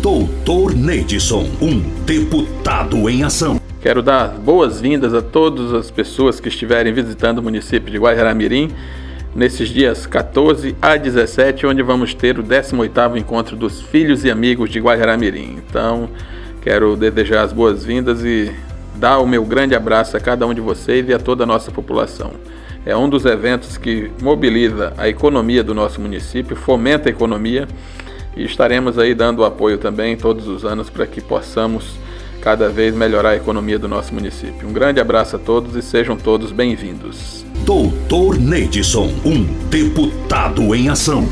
Doutor Neidson, um deputado em ação. Quero dar boas-vindas a todas as pessoas que estiverem visitando o município de Guajaramirim nesses dias 14 a 17, onde vamos ter o 18º encontro dos filhos e amigos de Guajaramirim. Então, quero desejar as boas-vindas e dar o meu grande abraço a cada um de vocês e a toda a nossa população. É um dos eventos que mobiliza a economia do nosso município, fomenta a economia e estaremos aí dando apoio também todos os anos para que possamos cada vez melhorar a economia do nosso município. Um grande abraço a todos e sejam todos bem-vindos. Doutor Neidson, um deputado em ação.